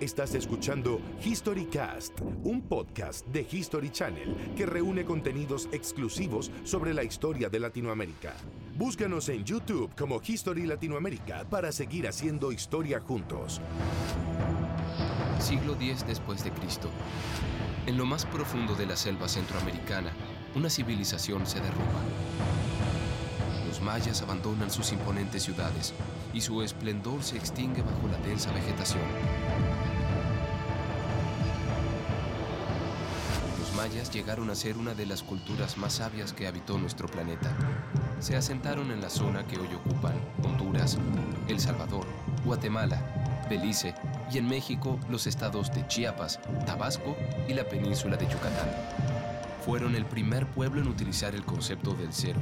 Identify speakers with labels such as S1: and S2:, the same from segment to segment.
S1: Estás escuchando HistoryCast, un podcast de History Channel que reúne contenidos exclusivos sobre la historia de Latinoamérica. Búscanos en YouTube como History Latinoamérica para seguir haciendo historia juntos.
S2: Siglo X después de Cristo. En lo más profundo de la selva centroamericana, una civilización se derrumba. Los mayas abandonan sus imponentes ciudades y su esplendor se extingue bajo la densa vegetación. Mayas llegaron a ser una de las culturas más sabias que habitó nuestro planeta. Se asentaron en la zona que hoy ocupan Honduras, El Salvador, Guatemala, Belice y en México los estados de Chiapas, Tabasco y la península de Yucatán. Fueron el primer pueblo en utilizar el concepto del cero.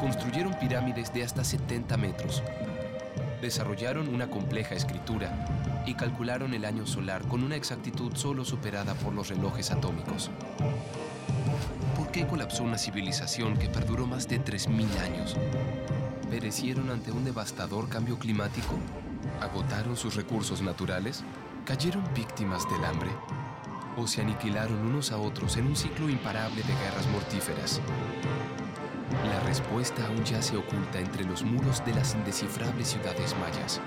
S2: Construyeron pirámides de hasta 70 metros. Desarrollaron una compleja escritura y calcularon el año solar con una exactitud solo superada por los relojes atómicos. ¿Por qué colapsó una civilización que perduró más de 3.000 años? ¿Perecieron ante un devastador cambio climático? ¿Agotaron sus recursos naturales? ¿Cayeron víctimas del hambre? ¿O se aniquilaron unos a otros en un ciclo imparable de guerras mortíferas? La respuesta aún yace oculta entre los muros de las indescifrables ciudades mayas.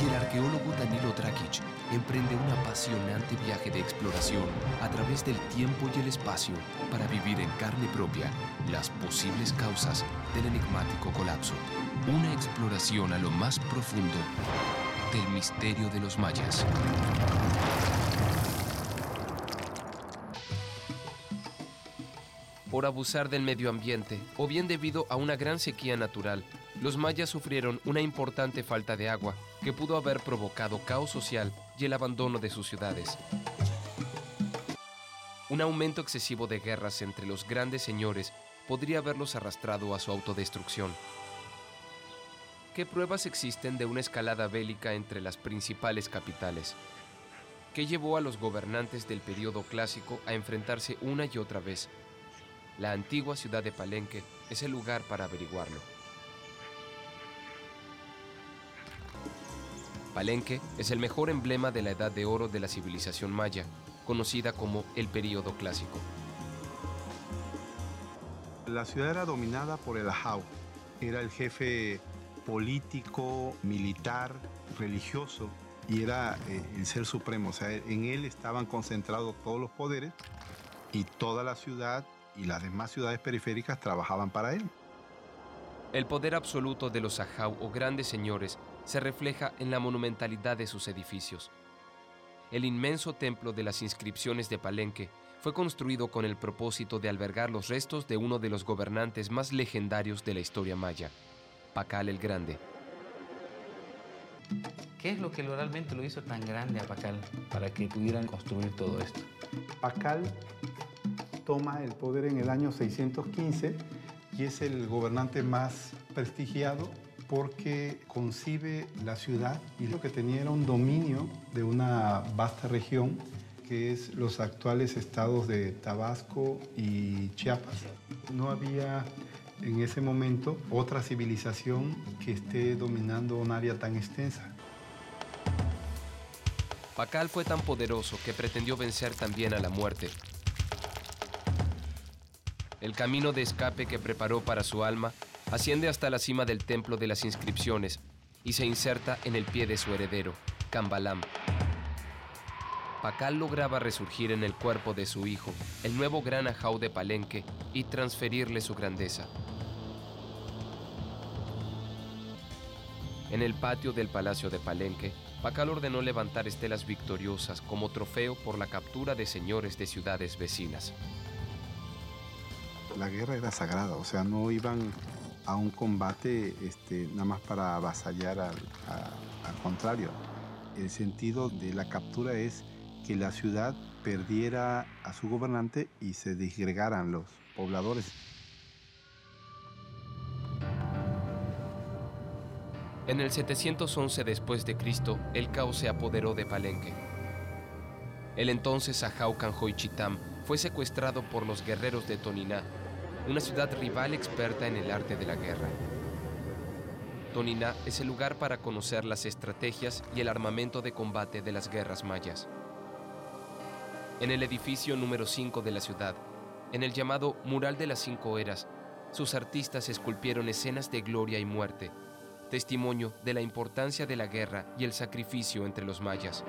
S2: Y el arqueólogo Danilo Dragic emprende un apasionante viaje de exploración a través del tiempo y el espacio para vivir en carne propia las posibles causas del enigmático colapso. Una exploración a lo más profundo del misterio de los mayas. Por abusar del medio ambiente o bien debido a una gran sequía natural, los mayas sufrieron una importante falta de agua que pudo haber provocado caos social y el abandono de sus ciudades. Un aumento excesivo de guerras entre los grandes señores podría haberlos arrastrado a su autodestrucción. ¿Qué pruebas existen de una escalada bélica entre las principales capitales? ¿Qué llevó a los gobernantes del periodo clásico a enfrentarse una y otra vez? La antigua ciudad de Palenque es el lugar para averiguarlo. Palenque es el mejor emblema de la edad de oro de la civilización maya, conocida como el período clásico.
S3: La ciudad era dominada por el Ajau. Era el jefe político, militar, religioso y era eh, el ser supremo. O sea, en él estaban concentrados todos los poderes y toda la ciudad y las demás ciudades periféricas trabajaban para él.
S2: El poder absoluto de los Ajau o grandes señores se refleja en la monumentalidad de sus edificios. El inmenso templo de las inscripciones de Palenque fue construido con el propósito de albergar los restos de uno de los gobernantes más legendarios de la historia maya, Pacal el Grande.
S4: ¿Qué es lo que realmente lo hizo tan grande a Pacal para que pudieran construir todo esto?
S3: Pacal toma el poder en el año 615 y es el gobernante más prestigiado porque concibe la ciudad y lo que tenía era un dominio de una vasta región que es los actuales estados de Tabasco y Chiapas. No había en ese momento otra civilización que esté dominando un área tan extensa.
S2: Pacal fue tan poderoso que pretendió vencer también a la muerte, el camino de escape que preparó para su alma asciende hasta la cima del templo de las inscripciones y se inserta en el pie de su heredero, Cambalam. Pacal lograba resurgir en el cuerpo de su hijo, el nuevo gran ajau de Palenque, y transferirle su grandeza. En el patio del Palacio de Palenque, Pacal ordenó levantar estelas victoriosas como trofeo por la captura de señores de ciudades vecinas
S3: la guerra era sagrada, o sea, no iban a un combate este, nada más para avasallar al, contrario. El sentido de la captura es que la ciudad perdiera a su gobernante y se disgregaran los pobladores.
S2: En el 711 después de Cristo, el caos se apoderó de Palenque. El entonces Ajau Chitam fue secuestrado por los guerreros de Toniná una ciudad rival experta en el arte de la guerra. Tonina es el lugar para conocer las estrategias y el armamento de combate de las guerras mayas. En el edificio número 5 de la ciudad, en el llamado Mural de las Cinco Eras, sus artistas esculpieron escenas de gloria y muerte, testimonio de la importancia de la guerra y el sacrificio entre los mayas.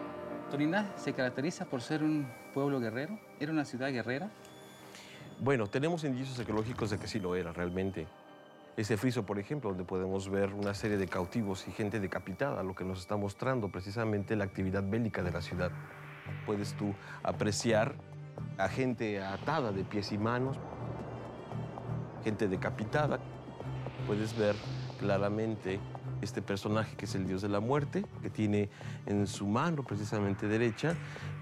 S4: Tonina se caracteriza por ser un pueblo guerrero, era una ciudad guerrera.
S5: Bueno, tenemos indicios arqueológicos de que sí lo era realmente. Ese friso, por ejemplo, donde podemos ver una serie de cautivos y gente decapitada, lo que nos está mostrando precisamente la actividad bélica de la ciudad. Puedes tú apreciar a gente atada de pies y manos, gente decapitada. Puedes ver claramente este personaje que es el dios de la muerte, que tiene en su mano precisamente derecha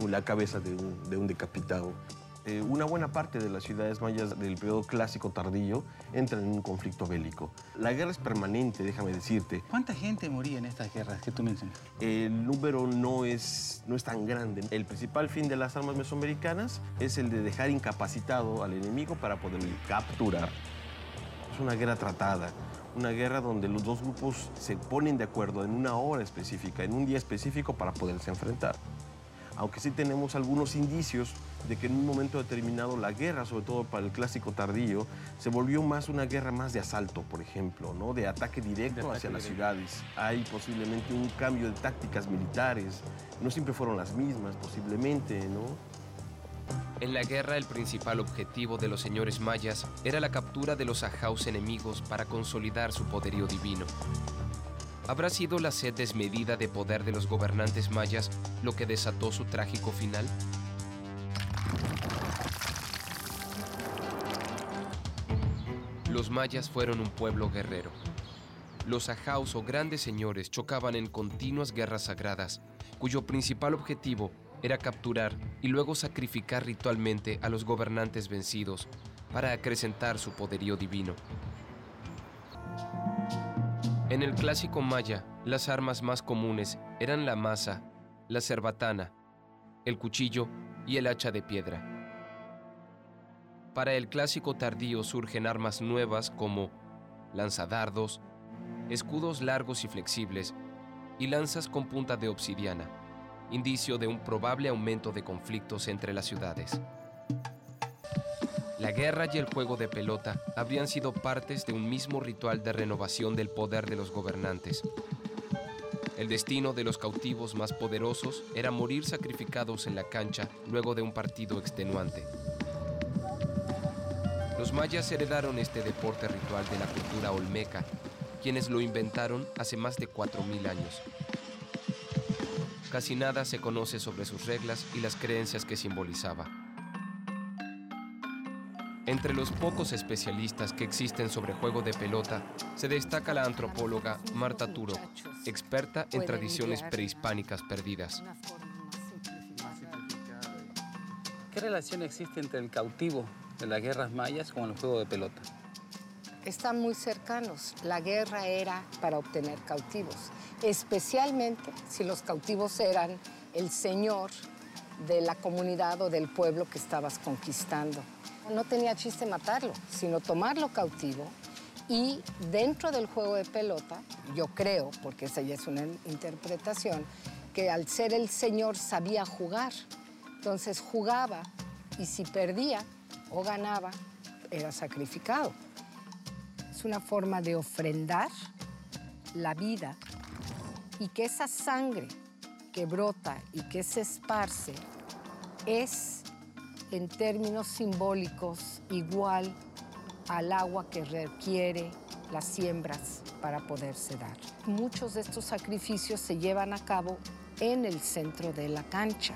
S5: la cabeza de un, de un decapitado. Eh, una buena parte de las ciudades mayas del periodo clásico tardío entran en un conflicto bélico. La guerra es permanente, déjame decirte.
S4: ¿Cuánta gente moría en estas guerras que tú mencionas?
S5: El número no es, no es tan grande. El principal fin de las armas mesoamericanas es el de dejar incapacitado al enemigo para poderlo capturar. Es una guerra tratada una guerra donde los dos grupos se ponen de acuerdo en una hora específica, en un día específico para poderse enfrentar. Aunque sí tenemos algunos indicios de que en un momento determinado la guerra, sobre todo para el clásico tardío, se volvió más una guerra más de asalto, por ejemplo, ¿no? de ataque directo hacia las ciudades. Hay posiblemente un cambio de tácticas militares, no siempre fueron las mismas, posiblemente, ¿no?
S2: En la guerra el principal objetivo de los señores mayas era la captura de los ajaus enemigos para consolidar su poderío divino. ¿Habrá sido la sed desmedida de poder de los gobernantes mayas lo que desató su trágico final? Los mayas fueron un pueblo guerrero. Los ajaus o grandes señores chocaban en continuas guerras sagradas, cuyo principal objetivo era capturar y luego sacrificar ritualmente a los gobernantes vencidos para acrecentar su poderío divino. En el clásico maya, las armas más comunes eran la masa, la cerbatana, el cuchillo y el hacha de piedra. Para el clásico tardío surgen armas nuevas como lanzadardos, escudos largos y flexibles y lanzas con punta de obsidiana indicio de un probable aumento de conflictos entre las ciudades. La guerra y el juego de pelota habrían sido partes de un mismo ritual de renovación del poder de los gobernantes. El destino de los cautivos más poderosos era morir sacrificados en la cancha luego de un partido extenuante. Los mayas heredaron este deporte ritual de la cultura olmeca, quienes lo inventaron hace más de 4.000 años. Casi nada se conoce sobre sus reglas y las creencias que simbolizaba. Entre los pocos especialistas que existen sobre juego de pelota, se destaca la antropóloga Marta Turo, experta en tradiciones prehispánicas perdidas.
S4: ¿Qué relación existe entre el cautivo de las guerras mayas con el juego de pelota?
S6: Están muy cercanos. La guerra era para obtener cautivos especialmente si los cautivos eran el señor de la comunidad o del pueblo que estabas conquistando. No tenía chiste matarlo, sino tomarlo cautivo. Y dentro del juego de pelota, yo creo, porque esa ya es una interpretación, que al ser el señor sabía jugar, entonces jugaba y si perdía o ganaba, era sacrificado. Es una forma de ofrendar la vida. Y que esa sangre que brota y que se esparce es en términos simbólicos igual al agua que requiere las siembras para poderse dar. Muchos de estos sacrificios se llevan a cabo en el centro de la cancha.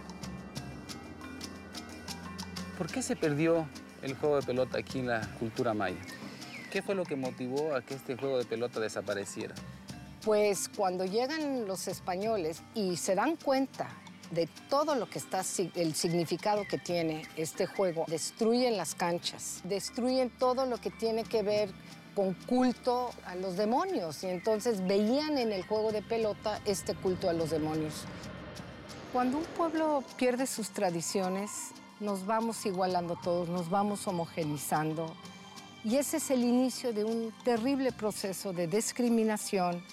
S4: ¿Por qué se perdió el juego de pelota aquí en la cultura maya? ¿Qué fue lo que motivó a que este juego de pelota desapareciera?
S6: Pues cuando llegan los españoles y se dan cuenta de todo lo que está, el significado que tiene este juego, destruyen las canchas, destruyen todo lo que tiene que ver con culto a los demonios y entonces veían en el juego de pelota este culto a los demonios. Cuando un pueblo pierde sus tradiciones, nos vamos igualando todos, nos vamos homogenizando Y ese es el inicio de un terrible proceso de discriminación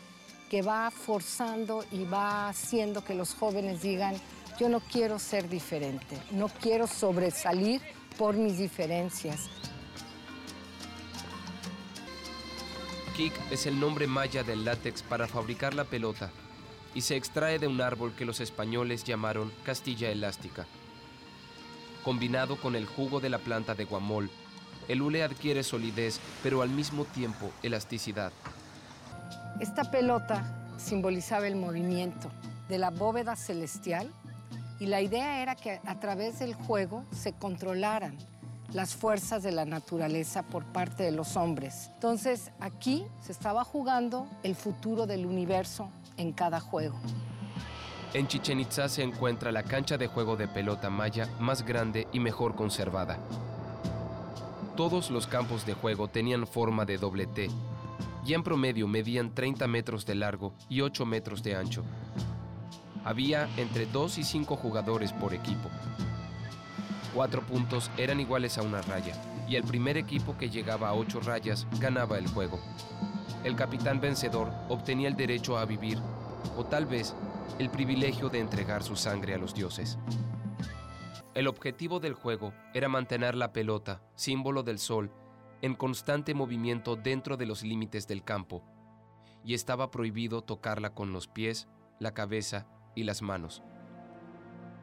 S6: que va forzando y va haciendo que los jóvenes digan, yo no quiero ser diferente, no quiero sobresalir por mis diferencias.
S2: Kik es el nombre maya del látex para fabricar la pelota y se extrae de un árbol que los españoles llamaron castilla elástica. Combinado con el jugo de la planta de guamol, el hule adquiere solidez, pero al mismo tiempo elasticidad.
S6: Esta pelota simbolizaba el movimiento de la bóveda celestial y la idea era que a través del juego se controlaran las fuerzas de la naturaleza por parte de los hombres. Entonces aquí se estaba jugando el futuro del universo en cada juego.
S2: En Chichen Itza se encuentra la cancha de juego de pelota maya más grande y mejor conservada. Todos los campos de juego tenían forma de doble T y en promedio medían 30 metros de largo y 8 metros de ancho. Había entre 2 y 5 jugadores por equipo. Cuatro puntos eran iguales a una raya y el primer equipo que llegaba a 8 rayas ganaba el juego. El capitán vencedor obtenía el derecho a vivir o tal vez el privilegio de entregar su sangre a los dioses. El objetivo del juego era mantener la pelota, símbolo del sol, en constante movimiento dentro de los límites del campo, y estaba prohibido tocarla con los pies, la cabeza y las manos.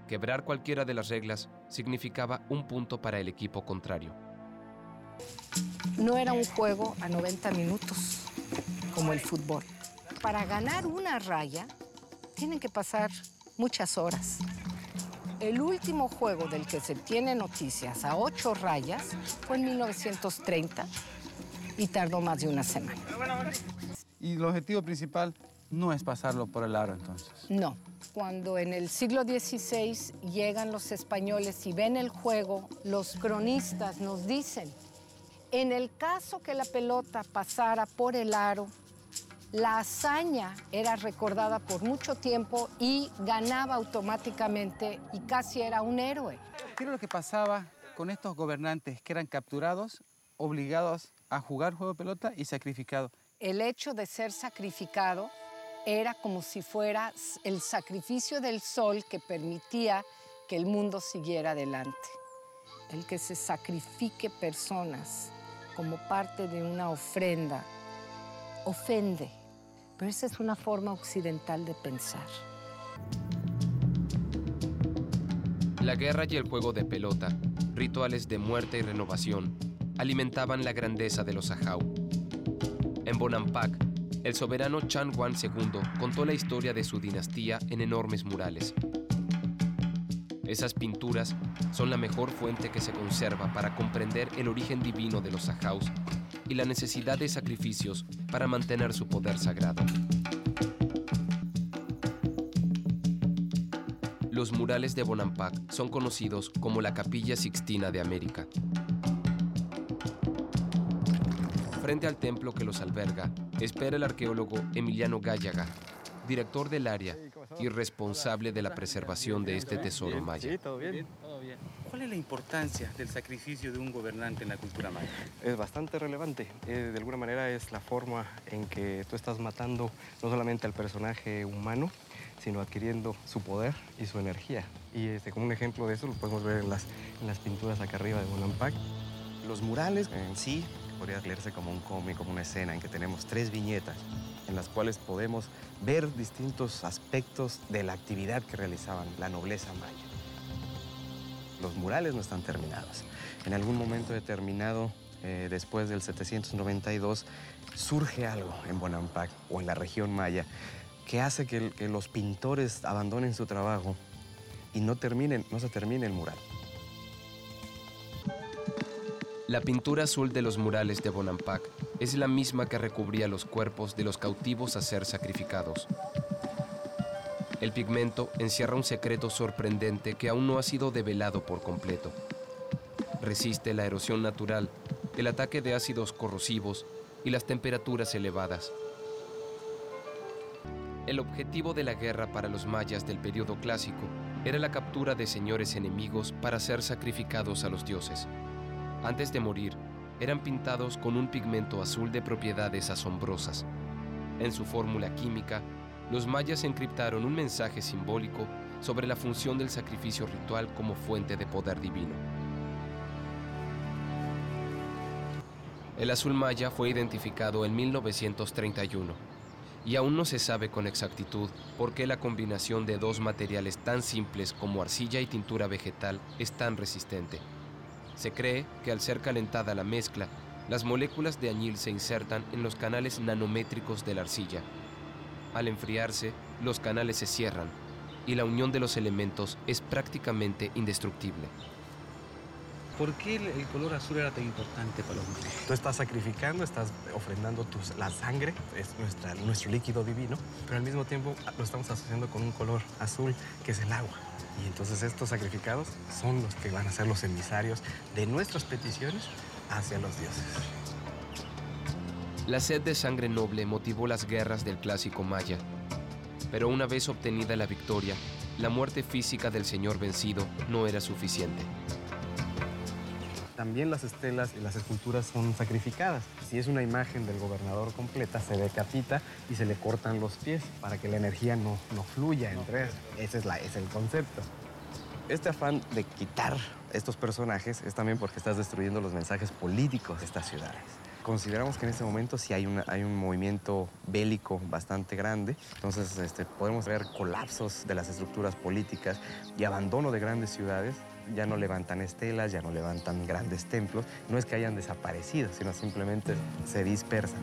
S2: Quebrar cualquiera de las reglas significaba un punto para el equipo contrario.
S6: No era un juego a 90 minutos como el fútbol. Para ganar una raya tienen que pasar muchas horas. El último juego del que se tiene noticias a ocho rayas fue en 1930 y tardó más de una semana.
S4: Y el objetivo principal no es pasarlo por el aro entonces.
S6: No. Cuando en el siglo XVI llegan los españoles y ven el juego, los cronistas nos dicen, en el caso que la pelota pasara por el aro, la hazaña era recordada por mucho tiempo y ganaba automáticamente y casi era un héroe.
S4: ¿Qué era lo que pasaba con estos gobernantes que eran capturados, obligados a jugar juego de pelota y sacrificados?
S6: El hecho de ser sacrificado era como si fuera el sacrificio del sol que permitía que el mundo siguiera adelante. El que se sacrifique personas como parte de una ofrenda ofende pero esa es una forma occidental de pensar.
S2: La guerra y el juego de pelota, rituales de muerte y renovación, alimentaban la grandeza de los Ajau. En Bonampak, el soberano Chan Wan II contó la historia de su dinastía en enormes murales. Esas pinturas son la mejor fuente que se conserva para comprender el origen divino de los Ajaus y la necesidad de sacrificios para mantener su poder sagrado. Los murales de Bonampak son conocidos como la Capilla Sixtina de América. Frente al templo que los alberga, espera el arqueólogo Emiliano Gallaga, director del área y responsable de la preservación de este tesoro maya.
S7: ¿Cuál es la importancia del sacrificio de un gobernante en la cultura maya?
S5: Es bastante relevante. Eh, de alguna manera es la forma en que tú estás matando no solamente al personaje humano, sino adquiriendo su poder y su energía. Y este, como un ejemplo de eso lo podemos ver en las, en las pinturas acá arriba de Bonampak. Los murales en sí podría leerse como un cómic, como una escena en que tenemos tres viñetas en las cuales podemos ver distintos aspectos de la actividad que realizaban la nobleza maya. Los murales no están terminados. En algún momento determinado, eh, después del 792, surge algo en Bonampak o en la región maya que hace que, que los pintores abandonen su trabajo y no, terminen, no se termine el mural.
S2: La pintura azul de los murales de Bonampak es la misma que recubría los cuerpos de los cautivos a ser sacrificados. El pigmento encierra un secreto sorprendente que aún no ha sido develado por completo. Resiste la erosión natural, el ataque de ácidos corrosivos y las temperaturas elevadas. El objetivo de la guerra para los mayas del periodo clásico era la captura de señores enemigos para ser sacrificados a los dioses. Antes de morir, eran pintados con un pigmento azul de propiedades asombrosas. En su fórmula química, los mayas encriptaron un mensaje simbólico sobre la función del sacrificio ritual como fuente de poder divino. El azul maya fue identificado en 1931 y aún no se sabe con exactitud por qué la combinación de dos materiales tan simples como arcilla y tintura vegetal es tan resistente. Se cree que al ser calentada la mezcla, las moléculas de añil se insertan en los canales nanométricos de la arcilla. Al enfriarse, los canales se cierran y la unión de los elementos es prácticamente indestructible.
S7: ¿Por qué el, el color azul era tan importante para los mayas?
S8: Tú estás sacrificando, estás ofrendando tus- la sangre, es nuestra, nuestro líquido divino, pero al mismo tiempo lo estamos asociando con un color azul que es el agua. Y entonces estos sacrificados son los que van a ser los emisarios de nuestras peticiones hacia los dioses.
S2: La sed de sangre noble motivó las guerras del clásico maya, pero una vez obtenida la victoria, la muerte física del señor vencido no era suficiente.
S8: También las estelas y las esculturas son sacrificadas. Si es una imagen del gobernador completa, se decapita y se le cortan los pies para que la energía no, no fluya entre ellos. Ese es, es el concepto. Este afán de quitar estos personajes es también porque estás destruyendo los mensajes políticos de estas ciudades. Consideramos que en este momento sí hay, hay un movimiento bélico bastante grande, entonces este, podemos ver colapsos de las estructuras políticas y abandono de grandes ciudades. Ya no levantan estelas, ya no levantan grandes templos. No es que hayan desaparecido, sino simplemente se dispersan.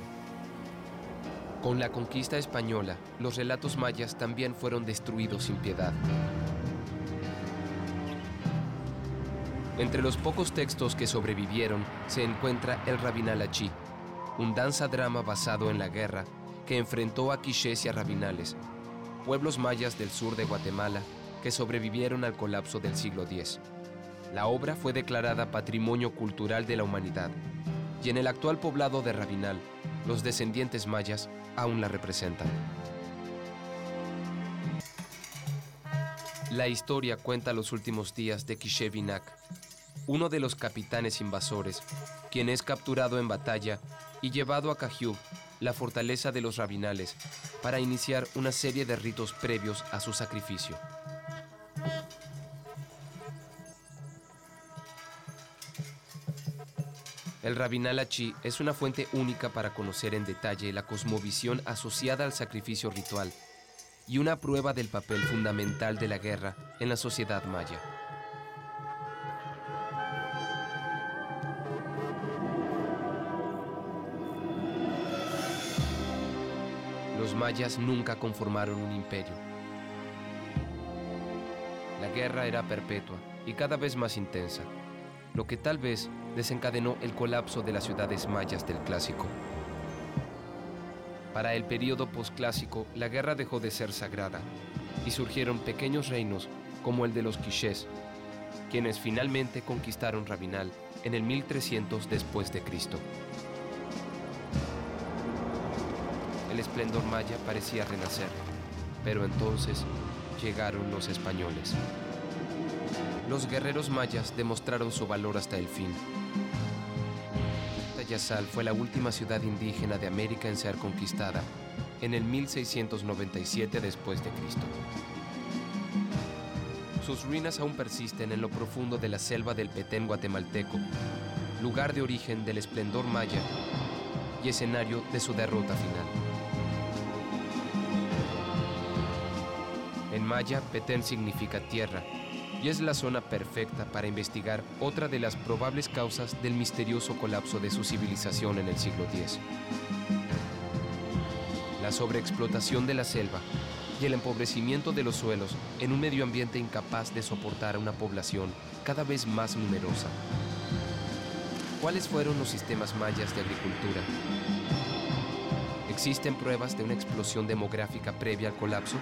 S2: Con la conquista española, los relatos mayas también fueron destruidos sin piedad. Entre los pocos textos que sobrevivieron se encuentra el Rabinalachi, un danza-drama basado en la guerra que enfrentó a quichés y a rabinales, pueblos mayas del sur de Guatemala que sobrevivieron al colapso del siglo X. La obra fue declarada Patrimonio Cultural de la Humanidad y en el actual poblado de Rabinal, los descendientes mayas aún la representan. La historia cuenta los últimos días de Quiché Vinac, uno de los capitanes invasores, quien es capturado en batalla y llevado a Cajiub, la fortaleza de los rabinales, para iniciar una serie de ritos previos a su sacrificio. El Rabinal Achi es una fuente única para conocer en detalle la cosmovisión asociada al sacrificio ritual y una prueba del papel fundamental de la guerra en la sociedad maya. Mayas nunca conformaron un imperio. La guerra era perpetua y cada vez más intensa, lo que tal vez desencadenó el colapso de las ciudades mayas del clásico. Para el periodo posclásico, la guerra dejó de ser sagrada y surgieron pequeños reinos como el de los quichés, quienes finalmente conquistaron Rabinal en el 1300 después de Cristo. El esplendor maya parecía renacer, pero entonces llegaron los españoles. Los guerreros mayas demostraron su valor hasta el fin. Tayasal fue la última ciudad indígena de América en ser conquistada en el 1697 después de Cristo. Sus ruinas aún persisten en lo profundo de la selva del Petén guatemalteco, lugar de origen del esplendor maya y escenario de su derrota final. Maya, Petén significa tierra y es la zona perfecta para investigar otra de las probables causas del misterioso colapso de su civilización en el siglo X. La sobreexplotación de la selva y el empobrecimiento de los suelos en un medio ambiente incapaz de soportar a una población cada vez más numerosa. ¿Cuáles fueron los sistemas mayas de agricultura? ¿Existen pruebas de una explosión demográfica previa al colapso?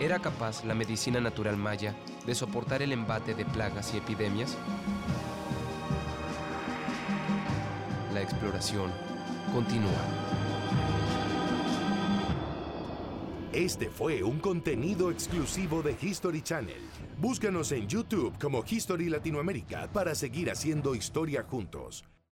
S2: ¿Era capaz la medicina natural maya de soportar el embate de plagas y epidemias? La exploración continúa.
S1: Este fue un contenido exclusivo de History Channel. Búscanos en YouTube como History Latinoamérica para seguir haciendo historia juntos.